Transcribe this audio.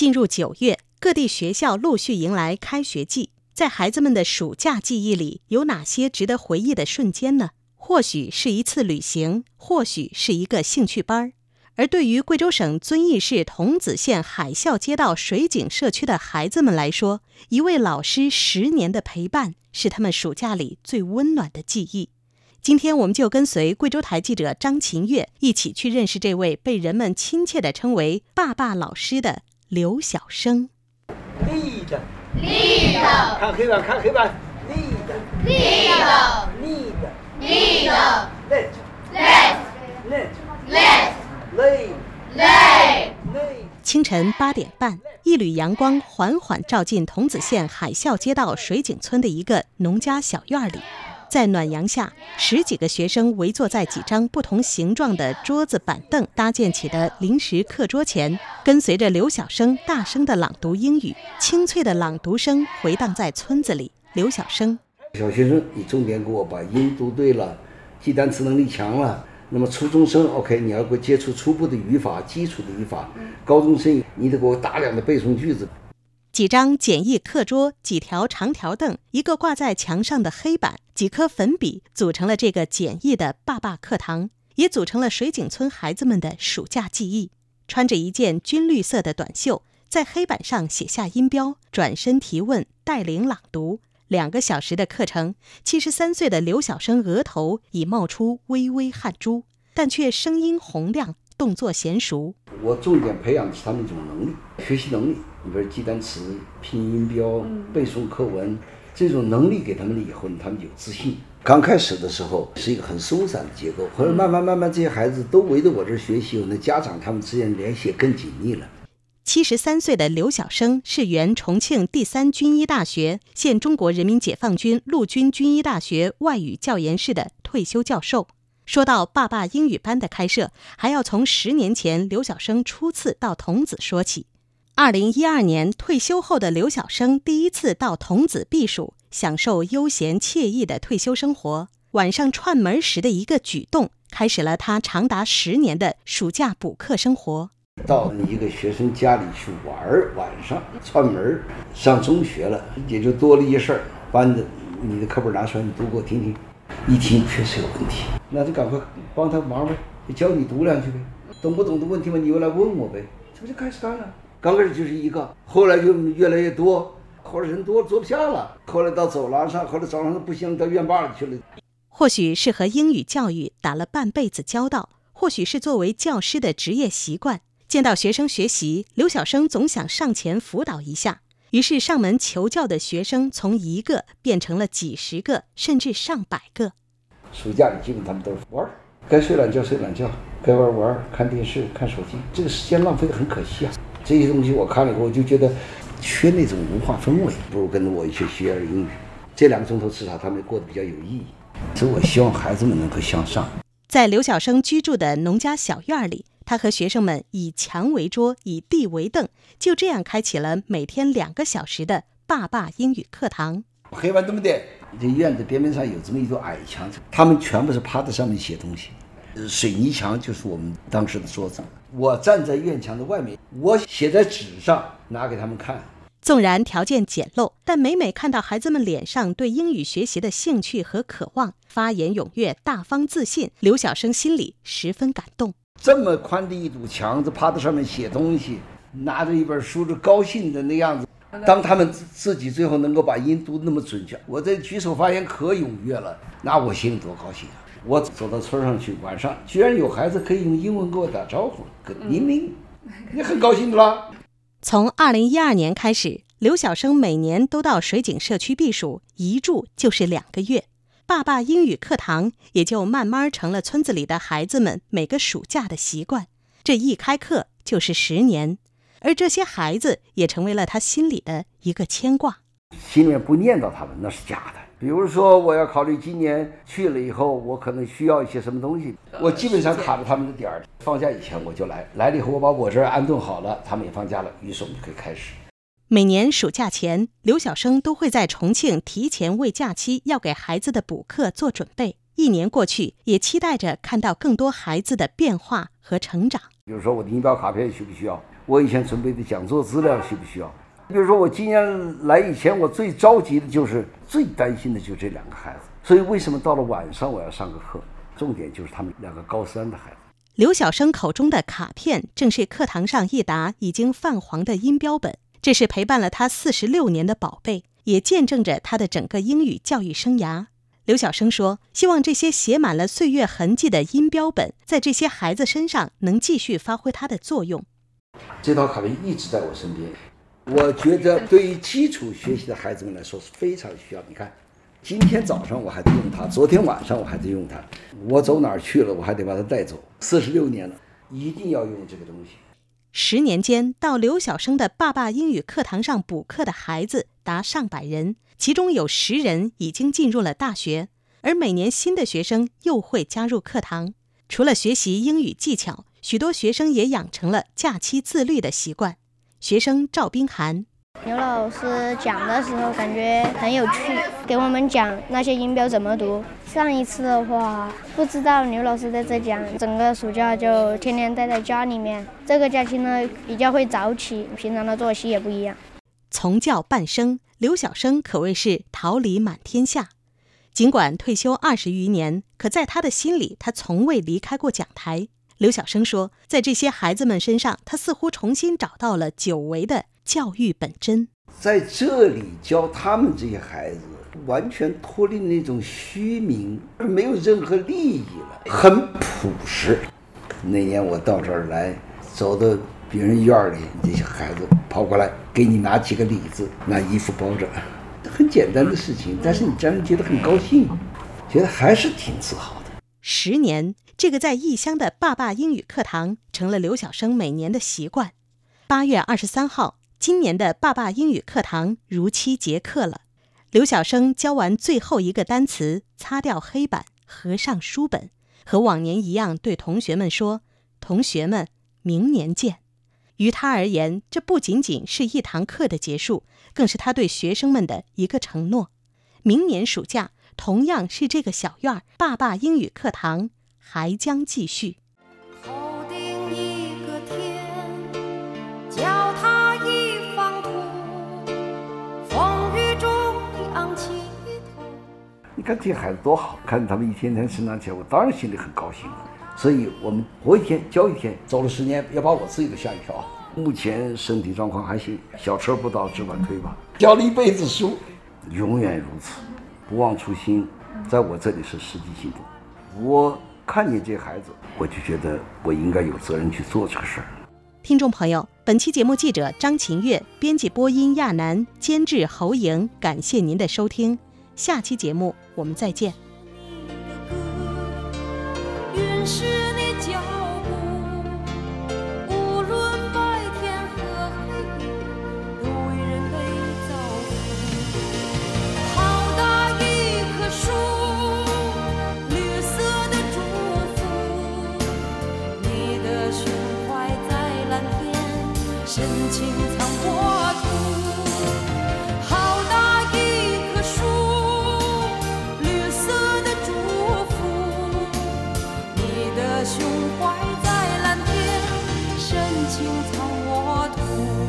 进入九月，各地学校陆续迎来开学季。在孩子们的暑假记忆里，有哪些值得回忆的瞬间呢？或许是一次旅行，或许是一个兴趣班儿。而对于贵州省遵义市桐梓县海啸街道水井社区的孩子们来说，一位老师十年的陪伴是他们暑假里最温暖的记忆。今天，我们就跟随贵州台记者张琴月一起去认识这位被人们亲切地称为“爸爸老师”的刘晓生。立着，立着，看黑板，看黑板，立着，立着，立着，立着累着，，let 累着，let 累 lay 累。清晨八点半，一缕阳光缓缓照进桐梓县海啸街道水井村的一个农家小院里。在暖阳下，十几个学生围坐在几张不同形状的桌子板凳搭建起的临时课桌前，跟随着刘晓生大声的朗读英语，清脆的朗读声回荡在村子里。刘晓生小学生，你重点给我把音读对了，记单词能力强了。那么初中生，OK，你要给我接触初步的语法、基础的语法。高中生，你得给我大量的背诵句子。几张简易课桌、几条长条凳、一个挂在墙上的黑板、几颗粉笔，组成了这个简易的“爸爸课堂”，也组成了水井村孩子们的暑假记忆。穿着一件军绿色的短袖，在黑板上写下音标，转身提问，带领朗读。两个小时的课程，七十三岁的刘晓生额头已冒出微微汗珠，但却声音洪亮，动作娴熟。我重点培养的是他们一种能力，学习能力。你比如记单词、拼音标、背诵课文，这种能力给他们了以后呢，他们有自信。刚开始的时候是一个很松散的结构，后来慢慢慢慢，这些孩子都围着我这儿学习，那家长他们之间联系更紧密了。七十三岁的刘晓生是原重庆第三军医大学、现中国人民解放军陆军军医大学外语教研室的退休教授。说到爸爸英语班的开设，还要从十年前刘晓生初次到桐梓说起。二零一二年退休后的刘晓生第一次到桐梓避暑，享受悠闲惬意的退休生活。晚上串门时的一个举动，开始了他长达十年的暑假补课生活。到一个学生家里去玩儿，晚上串门儿，上中学了，也就多了一事儿，把你的你的课本拿出来，你读给我听听。一听确实有问题，那就赶快帮他忙呗，就教你读两句呗。懂不懂的问题嘛，你又来问我呗，这不就开始干了？刚开始就是一个，后来就越来越多，后来人多坐不下了，后来到走廊上，后来走廊上不行，到院坝里去了。或许是和英语教育打了半辈子交道，或许是作为教师的职业习惯。见到学生学习，刘晓生总想上前辅导一下。于是上门求教的学生从一个变成了几十个，甚至上百个。暑假里基本他们都是玩儿，该睡懒觉睡懒觉，该玩玩，看电视看手机，这个时间浪费的很可惜啊。这些东西我看了以后，我就觉得缺那种文化氛围，不如跟着我一起学点英语。这两个钟头至少他们过得比较有意义。所以我希望孩子们能够向上。在刘晓生居住的农家小院里，他和学生们以墙为桌，以地为凳，就这样开启了每天两个小时的“爸爸英语课堂”。黑板这么点，这院子边边上有这么一座矮墙，他们全部是趴在上面写东西。呃水泥墙就是我们当时的桌子，我站在院墙的外面，我写在纸上拿给他们看。纵然条件简陋，但每每看到孩子们脸上对英语学习的兴趣和渴望，发言踊跃、大方自信，刘晓生心里十分感动。这么宽的一堵墙子，趴在上面写东西，拿着一本书，就高兴的那样子。当他们自自己最后能够把音读那么准确，我这举手发言可踊跃了，那我心里多高兴啊！我走到村上去，晚上居然有孩子可以用英文跟我打招呼，跟明明，你很高兴的啦。从二零一二年开始，刘晓生每年都到水井社区避暑，一住就是两个月。爸爸英语课堂也就慢慢成了村子里的孩子们每个暑假的习惯。这一开课就是十年，而这些孩子也成为了他心里的一个牵挂。心里面不念叨他们，那是假的。比如说，我要考虑今年去了以后，我可能需要一些什么东西，我基本上卡着他们的点儿。放假以前我就来，来了以后我把我这儿安顿好了，他们也放假了，于是我们就可以开始。每年暑假前，刘晓生都会在重庆提前为假期要给孩子的补课做准备。一年过去，也期待着看到更多孩子的变化和成长。比如说我的音标卡片需不需要？我以前准备的讲座资料需不需要？比如说我今年来以前，我最着急的就是最担心的就是这两个孩子。所以为什么到了晚上我要上个课？重点就是他们两个高三的孩子。刘晓生口中的卡片，正是课堂上一沓已经泛黄的音标本。这是陪伴了他四十六年的宝贝，也见证着他的整个英语教育生涯。刘晓生说：“希望这些写满了岁月痕迹的音标本，在这些孩子身上能继续发挥它的作用。”这套卡片一直在我身边，我觉得对于基础学习的孩子们来说是非常需要。你看。今天早上我还在用它，昨天晚上我还在用它，我走哪儿去了，我还得把它带走。四十六年了，一定要用这个东西。十年间，到刘晓生的爸爸英语课堂上补课的孩子达上百人，其中有十人已经进入了大学，而每年新的学生又会加入课堂。除了学习英语技巧，许多学生也养成了假期自律的习惯。学生赵冰涵。刘老师讲的时候感觉很有趣，给我们讲那些音标怎么读。上一次的话不知道刘老师在这讲，整个暑假就天天待在家里面。这个假期呢比较会早起，平常的作息也不一样。从教半生，刘晓生可谓是桃李满天下。尽管退休二十余年，可在他的心里，他从未离开过讲台。刘晓生说，在这些孩子们身上，他似乎重新找到了久违的。教育本真，在这里教他们这些孩子，完全脱离那种虚名，没有任何利益了，很朴实。那年我到这儿来，走到别人院里，这些孩子跑过来给你拿几个李子，拿衣服包着，很简单的事情，但是你让人觉得很高兴，觉得还是挺自豪的。十年，这个在异乡的爸爸英语课堂，成了刘晓生每年的习惯。八月二十三号。今年的爸爸英语课堂如期结课了，刘晓生教完最后一个单词，擦掉黑板，合上书本，和往年一样对同学们说：“同学们，明年见。”于他而言，这不仅仅是一堂课的结束，更是他对学生们的一个承诺。明年暑假，同样是这个小院儿，爸爸英语课堂还将继续。你看这孩子多好，看着他们一天天成长起来，我当然心里很高兴了。所以我们活一天教一天，走了十年，要把我自己都吓一跳。目前身体状况还行，小车不到，只管推吧。教了一辈子书，永远如此，不忘初心，在我这里是实际行动。我看见这孩子，我就觉得我应该有责任去做这个事儿。听众朋友，本期节目记者张琴月，编辑播音亚楠，监制侯莹，感谢您的收听。下期节目我们再见。深情藏沃土好大一棵树绿色的祝福你的胸怀在蓝天深情藏沃土。